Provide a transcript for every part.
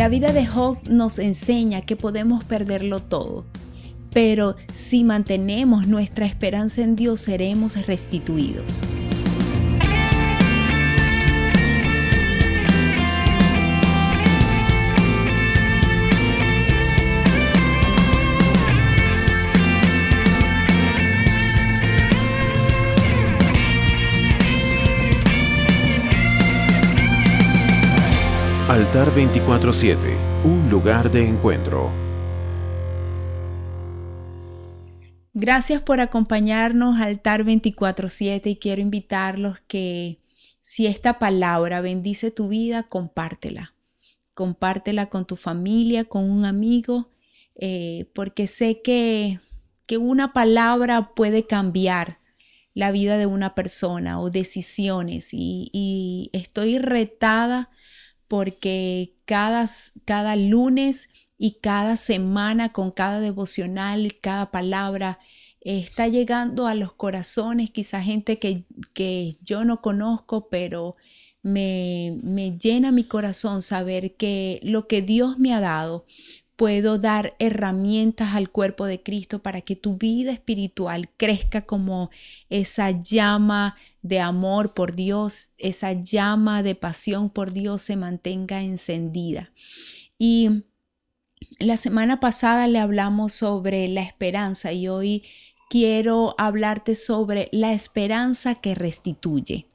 La vida de Job nos enseña que podemos perderlo todo, pero si mantenemos nuestra esperanza en Dios seremos restituidos. Altar 24-7, un lugar de encuentro. Gracias por acompañarnos Altar 24-7 y quiero invitarlos que si esta palabra bendice tu vida, compártela. Compártela con tu familia, con un amigo, eh, porque sé que, que una palabra puede cambiar la vida de una persona o decisiones y, y estoy retada porque cada, cada lunes y cada semana con cada devocional, cada palabra, está llegando a los corazones, quizá gente que, que yo no conozco, pero me, me, llena mi corazón saber que lo que Dios me ha dado puedo dar herramientas al cuerpo de Cristo para que tu vida espiritual crezca como esa llama de amor por Dios, esa llama de pasión por Dios se mantenga encendida. Y la semana pasada le hablamos sobre la esperanza y hoy quiero hablarte sobre la esperanza que restituye.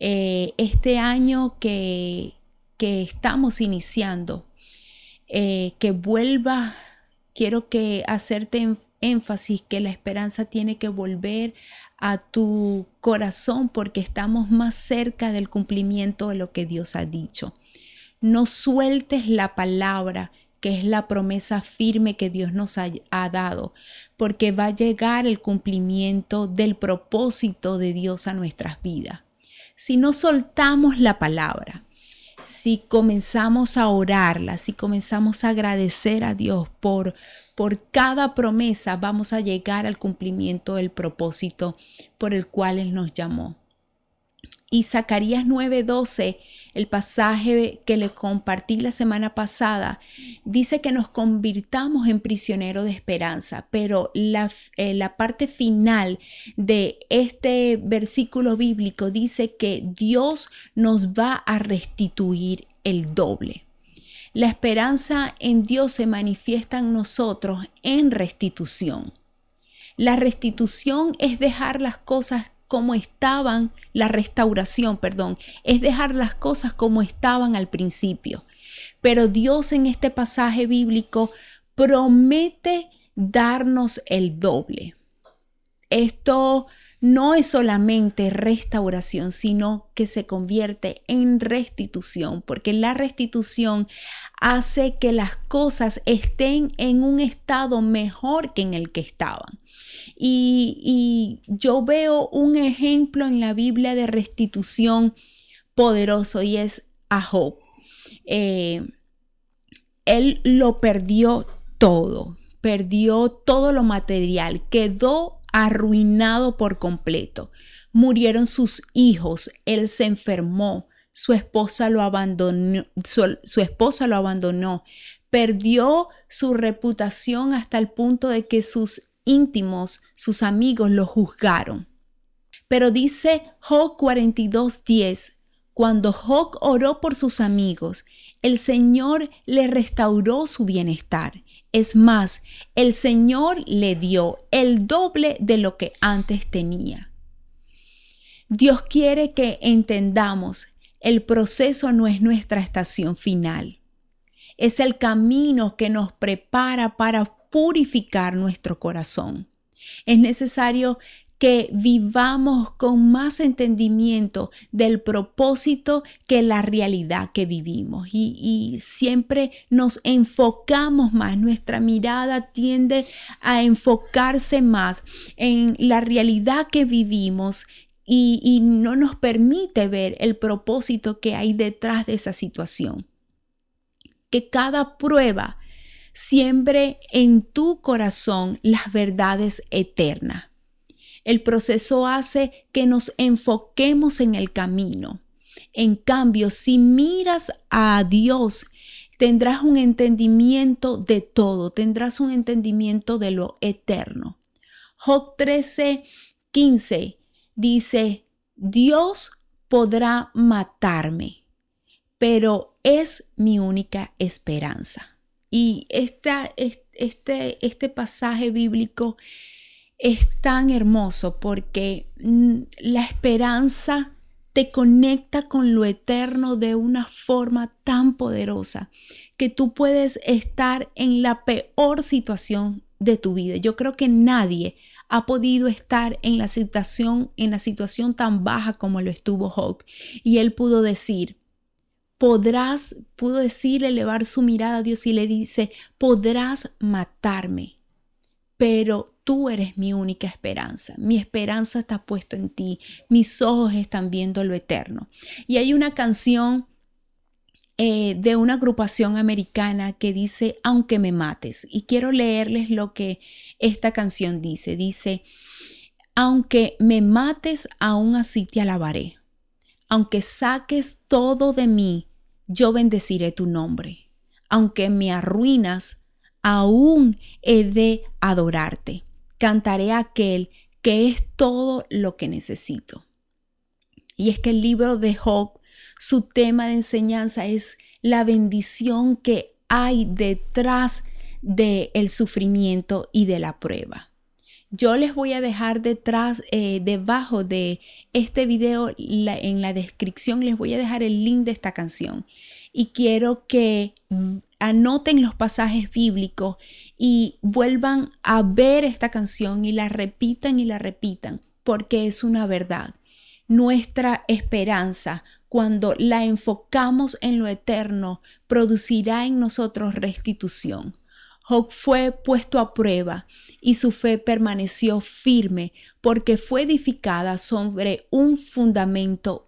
Eh, este año que, que estamos iniciando, eh, que vuelva, quiero que hacerte énfasis que la esperanza tiene que volver a tu corazón porque estamos más cerca del cumplimiento de lo que Dios ha dicho. No sueltes la palabra que es la promesa firme que Dios nos ha, ha, dado, porque va a llegar el cumplimiento del propósito de Dios a nuestras vidas. Si no soltamos la palabra, si comenzamos a orarla, si comenzamos a agradecer a Dios por, por cada promesa, vamos a llegar al cumplimiento del propósito por el cual Él nos llamó. Y Zacarías 9:12, el pasaje que le compartí la semana pasada, dice que nos convirtamos en prisioneros de esperanza, pero la, eh, la parte final de este versículo bíblico dice que Dios nos va a restituir el doble. La esperanza en Dios se manifiesta en nosotros en restitución. La restitución es dejar las cosas como estaban, la restauración, perdón, es dejar las cosas como estaban al principio. Pero Dios en este pasaje bíblico promete darnos el doble. Esto no es solamente restauración, sino que se convierte en restitución, porque la restitución hace que las cosas estén en un estado mejor que en el que estaban. Y, yo veo un ejemplo en la Biblia de restitución poderoso y es a Job. Eh, él lo perdió todo, perdió todo lo material, quedó arruinado por completo. Murieron sus hijos, él se enfermó, su esposa lo abandonó, su esposa lo abandonó, perdió su reputación hasta el punto de que sus íntimos, sus amigos, lo juzgaron. Pero dice Job 42:10, cuando Job oró por sus amigos, el Señor le restauró su bienestar. Es más, el Señor le dio el doble de lo que antes tenía. Dios quiere que entendamos, el proceso no es nuestra estación final. Es el camino que nos prepara para purificar nuestro corazón. Es necesario que vivamos con más entendimiento del propósito que la realidad que vivimos y, siempre nos enfocamos más, nuestra mirada tiende a enfocarse más en la realidad que vivimos y, y no nos permite ver el propósito que hay detrás de esa situación. Que cada prueba siembre en tu corazón las verdades eternas el proceso hace que nos enfoquemos en el camino. En cambio, si miras a Dios, tendrás un entendimiento de todo, tendrás un entendimiento de lo eterno. Job 13, 15 dice, Dios podrá matarme, pero es mi única esperanza. Y esta, este, este pasaje bíblico es tan hermoso porque mm, la esperanza te conecta con lo eterno de una forma tan poderosa que tú puedes estar en la peor situación de tu vida. Yo creo que nadie ha podido estar en la situación en la situación tan baja como lo estuvo Hawk y él pudo decir podrás pudo decir elevar su mirada a Dios y le dice podrás matarme pero tú eres mi única esperanza. Mi esperanza está puesta en ti. Mis ojos están viendo lo eterno. Y hay una canción eh, de una agrupación americana que dice, aunque me mates. Y quiero leerles lo que esta canción dice. Dice, aunque me mates, aún así te alabaré. Aunque saques todo de mí, yo bendeciré tu nombre. Aunque me arruinas, aún he de adorarte cantaré aquel que es todo lo que necesito. Y es que el libro de Job, su tema de enseñanza es la bendición que hay detrás del el sufrimiento y de la prueba. Yo les voy a dejar detrás, eh, debajo de este video, en la descripción les voy a dejar el link de esta canción. Y quiero que anoten los pasajes bíblicos y vuelvan a ver esta canción y la repitan y la repitan, porque es una verdad. Nuestra esperanza, cuando la enfocamos en lo eterno, producirá en nosotros restitución. Job fue puesto a prueba y su fe permaneció firme porque fue edificada sobre un fundamento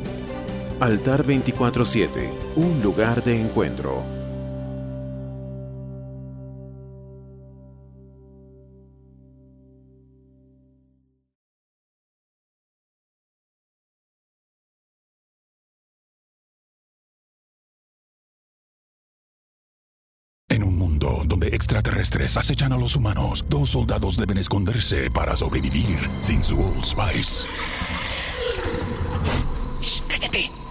Altar 24-7, un lugar de encuentro. En un mundo donde extraterrestres acechan a los humanos, dos soldados deben esconderse para sobrevivir sin su Old Spice. ¡Cállate!